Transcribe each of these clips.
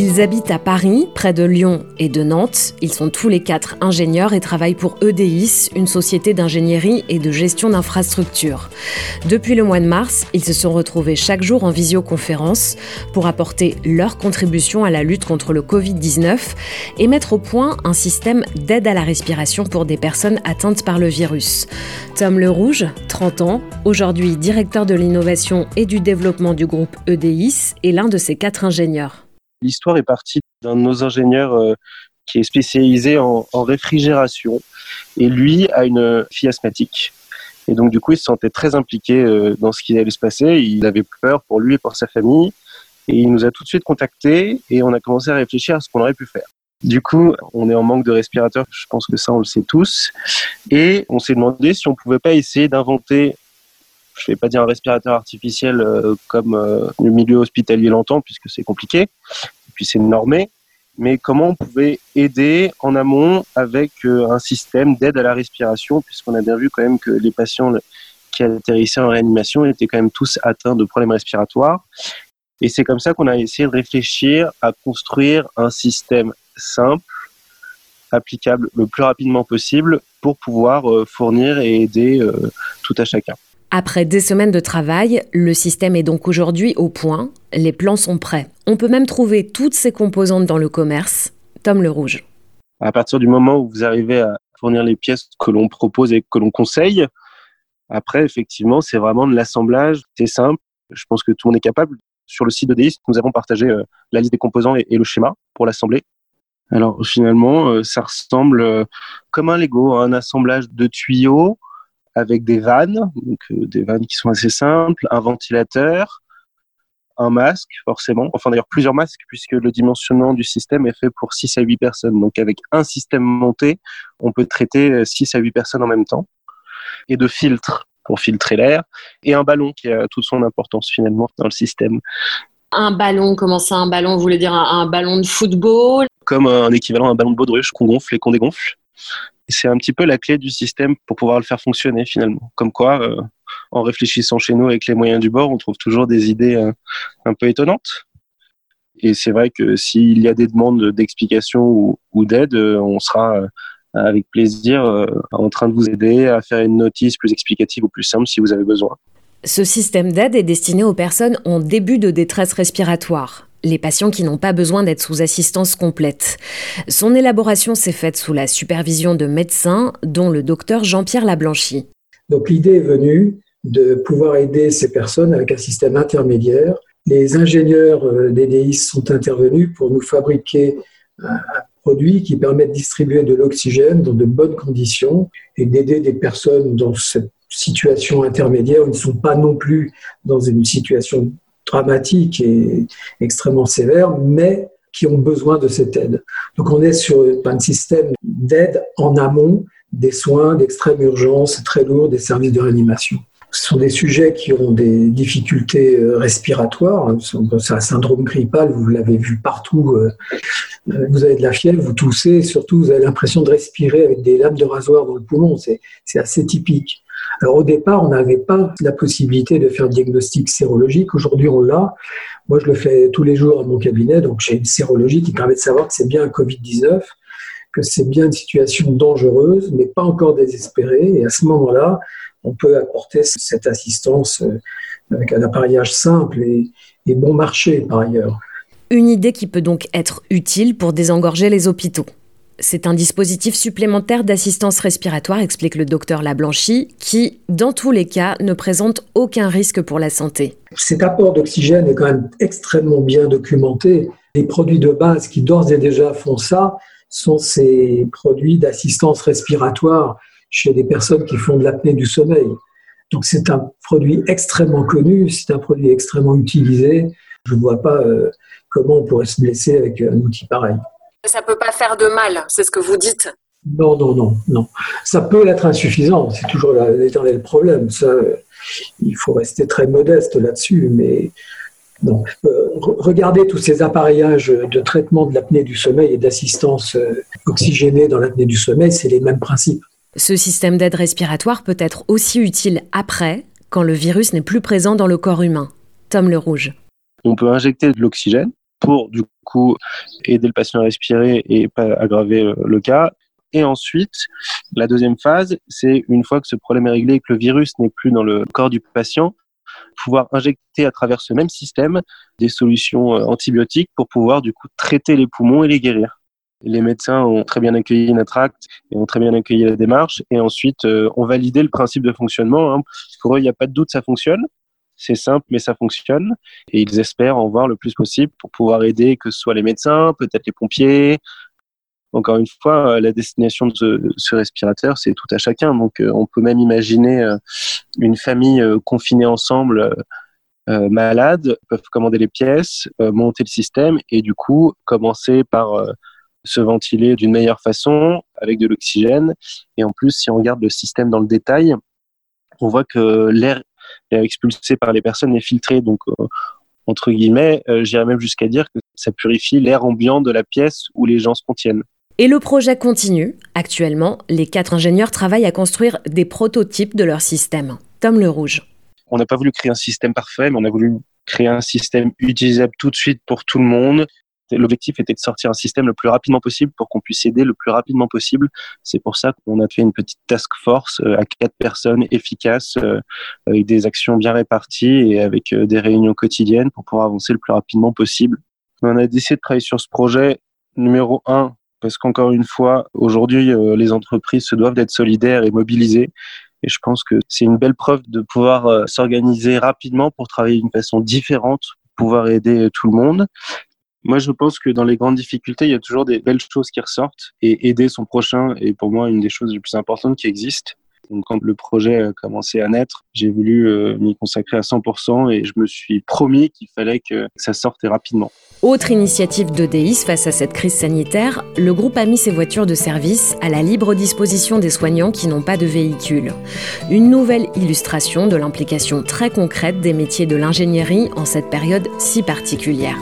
Ils habitent à Paris, près de Lyon et de Nantes. Ils sont tous les quatre ingénieurs et travaillent pour EDIS, une société d'ingénierie et de gestion d'infrastructures. Depuis le mois de mars, ils se sont retrouvés chaque jour en visioconférence pour apporter leur contribution à la lutte contre le Covid-19 et mettre au point un système d'aide à la respiration pour des personnes atteintes par le virus. Tom Le Rouge, 30 ans, aujourd'hui directeur de l'innovation et du développement du groupe EDIS, est l'un de ces quatre ingénieurs. L'histoire est partie d'un de nos ingénieurs euh, qui est spécialisé en, réfrigération et lui a une fille asthmatique. Et donc du coup, il se sentait très impliqué euh, dans ce qui allait se passer. Il avait peur pour lui et pour sa famille. Et il nous a tout de suite contactés et on a commencé à réfléchir à ce qu'on aurait pu faire. Du coup, on est en manque de respirateurs, je pense que ça on le sait tous. Et on s'est demandé si on pouvait pas essayer d'inventer je ne vais pas dire un respirateur artificiel euh, comme euh, le milieu hospitalier l'entend, puisque c'est compliqué, et puis c'est normé, mais comment on pouvait aider en amont avec euh, un système d'aide à la respiration, puisqu'on a bien vu quand même que les patients qui atterrissaient en réanimation étaient quand même tous atteints de problèmes respiratoires. Et c'est comme ça qu'on a essayé de réfléchir à construire un système simple, applicable le plus rapidement possible pour pouvoir fournir et aider tout à chacun. Après des semaines de travail, le système est donc aujourd'hui au point, les plans sont prêts. On peut même trouver toutes ces composantes dans le commerce. Tom Le Rouge. À partir du moment où vous arrivez à fournir les pièces que l'on propose et que l'on conseille, après, effectivement, c'est vraiment de l'assemblage. C'est simple. Je pense que tout le monde est capable. Sur le site de DIS, nous avons partagé euh, la liste des composants et le schéma pour l'assembler. Alors finalement, euh, ça ressemble euh, comme un Lego, un assemblage de tuyaux avec des vannes, donc euh, des vannes qui sont assez simples, un ventilateur, un masque forcément, enfin d'ailleurs plusieurs masques puisque le dimensionnement du système est fait pour 6 à 8 personnes. Donc avec un système monté, on peut traiter 6 à 8 personnes en même temps. Et de filtres pour filtrer l'air et un ballon qui a toute son importance finalement dans le système. Un ballon, comment ça un ballon? Vous voulez dire un, ballon de football? Comme un équivalent à un ballon de baudruche qu'on gonfle et qu'on dégonfle c'est un petit peu la clé du système pour pouvoir le faire fonctionner finalement. Comme quoi, euh, en réfléchissant chez nous avec les moyens du bord, on trouve toujours des idées euh, un peu étonnantes. Et c'est vrai que s'il y a des demandes d'explication ou, d'aide, euh, on sera avec plaisir en train de vous aider à faire une notice plus explicative ou plus simple si vous avez besoin. Ce système d'aide est destiné aux personnes en début de détresse respiratoire les patients qui n'ont pas besoin d'être sous assistance complète. Son élaboration s'est faite sous la supervision de médecins, dont le docteur Jean-Pierre Lablanchi. Donc l'idée est venue de pouvoir aider ces personnes avec un système intermédiaire. Les ingénieurs euh, d'EDIS sont intervenus pour nous fabriquer un produit qui permet de distribuer de l'oxygène dans de bonnes conditions et d'aider des personnes dans cette situation intermédiaire. Ils ne sont pas non plus dans une situation dramatiques et extrêmement sévères, mais qui ont besoin de cette aide. Donc on est sur un système d'aide en amont des soins d'extrême urgence très lourds des services de réanimation. Ce sont des sujets qui ont des difficultés euh, respiratoires. C'est un syndrome grippal, vous l'avez vu partout. Euh, euh, vous avez de la fièvre, vous toussez, surtout vous avez l'impression de respirer avec des lames de rasoir dans le poumon. C'est assez typique. Alors au départ, on n'avait pas la possibilité de faire diagnostic sérologique. Aujourd'hui, on l'a. Moi, je le fais tous les jours à mon cabinet, donc j'ai une sérologie qui permet de savoir que c'est bien un Covid-19, que c'est bien une situation dangereuse, mais pas encore désespérée. Et à ce moment-là, on peut apporter cette assistance euh, avec un appareillage simple et, et bon marché par ailleurs. Une idée qui peut donc être utile pour désengorger les hôpitaux. C'est un dispositif supplémentaire d'assistance respiratoire, explique le docteur Lablanchi, qui, dans tous les cas, ne présente aucun risque pour la santé. Cet apport d'oxygène est quand même extrêmement bien documenté. Les produits de base qui d'ores et déjà font ça sont ces produits d'assistance respiratoire chez des personnes qui font de l'apnée du sommeil. Donc c'est un produit extrêmement connu, c'est un produit extrêmement utilisé. Je ne vois pas euh, comment on pourrait se blesser avec un outil pareil. Ça peut pas faire de mal, c'est ce que vous dites Non, non, non, non. Ça peut être insuffisant, c'est toujours l'éternel problème. Ça, il faut rester très modeste là-dessus, mais non. Euh, regardez tous ces appareillages de traitement de l'apnée du sommeil et d'assistance euh, oxygénée dans l'apnée du sommeil, c'est les mêmes principes. Ce système d'aide respiratoire peut être aussi utile après, quand le virus n'est plus présent dans le corps humain. Tom Le Rouge. On peut injecter de l'oxygène pour du coup aider le patient à respirer et pas aggraver le cas. Et ensuite, la deuxième phase, c'est une fois que ce problème est réglé et que le virus n'est plus dans le corps du patient, pouvoir injecter à travers ce même système des solutions euh, antibiotiques pour pouvoir du coup traiter les poumons et les guérir. Les médecins ont très bien accueilli notre acte et ont très bien accueilli la démarche et ensuite euh, ont validé le principe de fonctionnement. Hein. Pour eux, il n'y a pas de doute, ça fonctionne. C'est simple, mais ça fonctionne. Et ils espèrent en voir le plus possible pour pouvoir aider, que ce soit les médecins, peut-être les pompiers, encore une fois, euh, la destination de ce, respirateur, c'est tout à chacun. Donc, euh, on peut même imaginer euh, une famille confinée ensemble, malade, peuvent commander les pièces, monter le système et du coup commencer par se ventiler d'une meilleure façon avec de l'oxygène. Et en plus, si on regarde le système dans le détail, on voit que l'air expulsé par les personnes est filtré. Donc, entre guillemets, j'irais même jusqu'à dire que ça purifie l'air ambiant de la pièce où les gens se contiennent. Et le projet continue. Actuellement, les quatre ingénieurs travaillent à construire des prototypes de leur système. Tom Le Rouge. On n'a pas voulu créer un système parfait, mais on a voulu créer un système utilisable tout de suite pour tout le monde. L'objectif était de sortir un système le plus rapidement possible pour qu'on puisse aider le plus rapidement possible. C'est pour ça qu'on a fait une petite task force euh, à quatre personnes efficaces, euh, avec des actions bien réparties et avec euh, des réunions quotidiennes pour pouvoir avancer le plus rapidement possible. On a décidé de travailler sur ce projet numéro un parce qu'encore une fois, aujourd'hui, les entreprises se doivent d'être solidaires et mobilisées. Et je pense que c'est une belle preuve de pouvoir s'organiser rapidement pour travailler d'une façon différente, pouvoir aider tout le monde. Moi, je pense que dans les grandes difficultés, il y a toujours des belles choses qui ressortent. Et aider son prochain est pour moi une des choses les plus importantes qui existent. Donc, quand le projet a commencé à naître, j'ai voulu euh, m'y consacrer à 100% et je me suis promis qu'il fallait que ça sorte rapidement. Autre initiative de DEIS face à cette crise sanitaire, le groupe a mis ses voitures de service à la libre disposition des soignants qui n'ont pas de véhicule. Une nouvelle illustration de l'implication très concrète des métiers de l'ingénierie en cette période si particulière.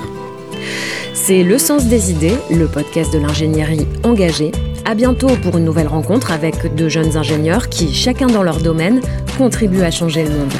C'est Le Sens des idées, le podcast de l'ingénierie engagée. À bientôt pour une nouvelle rencontre avec deux jeunes ingénieurs qui, chacun dans leur domaine, contribuent à changer le monde.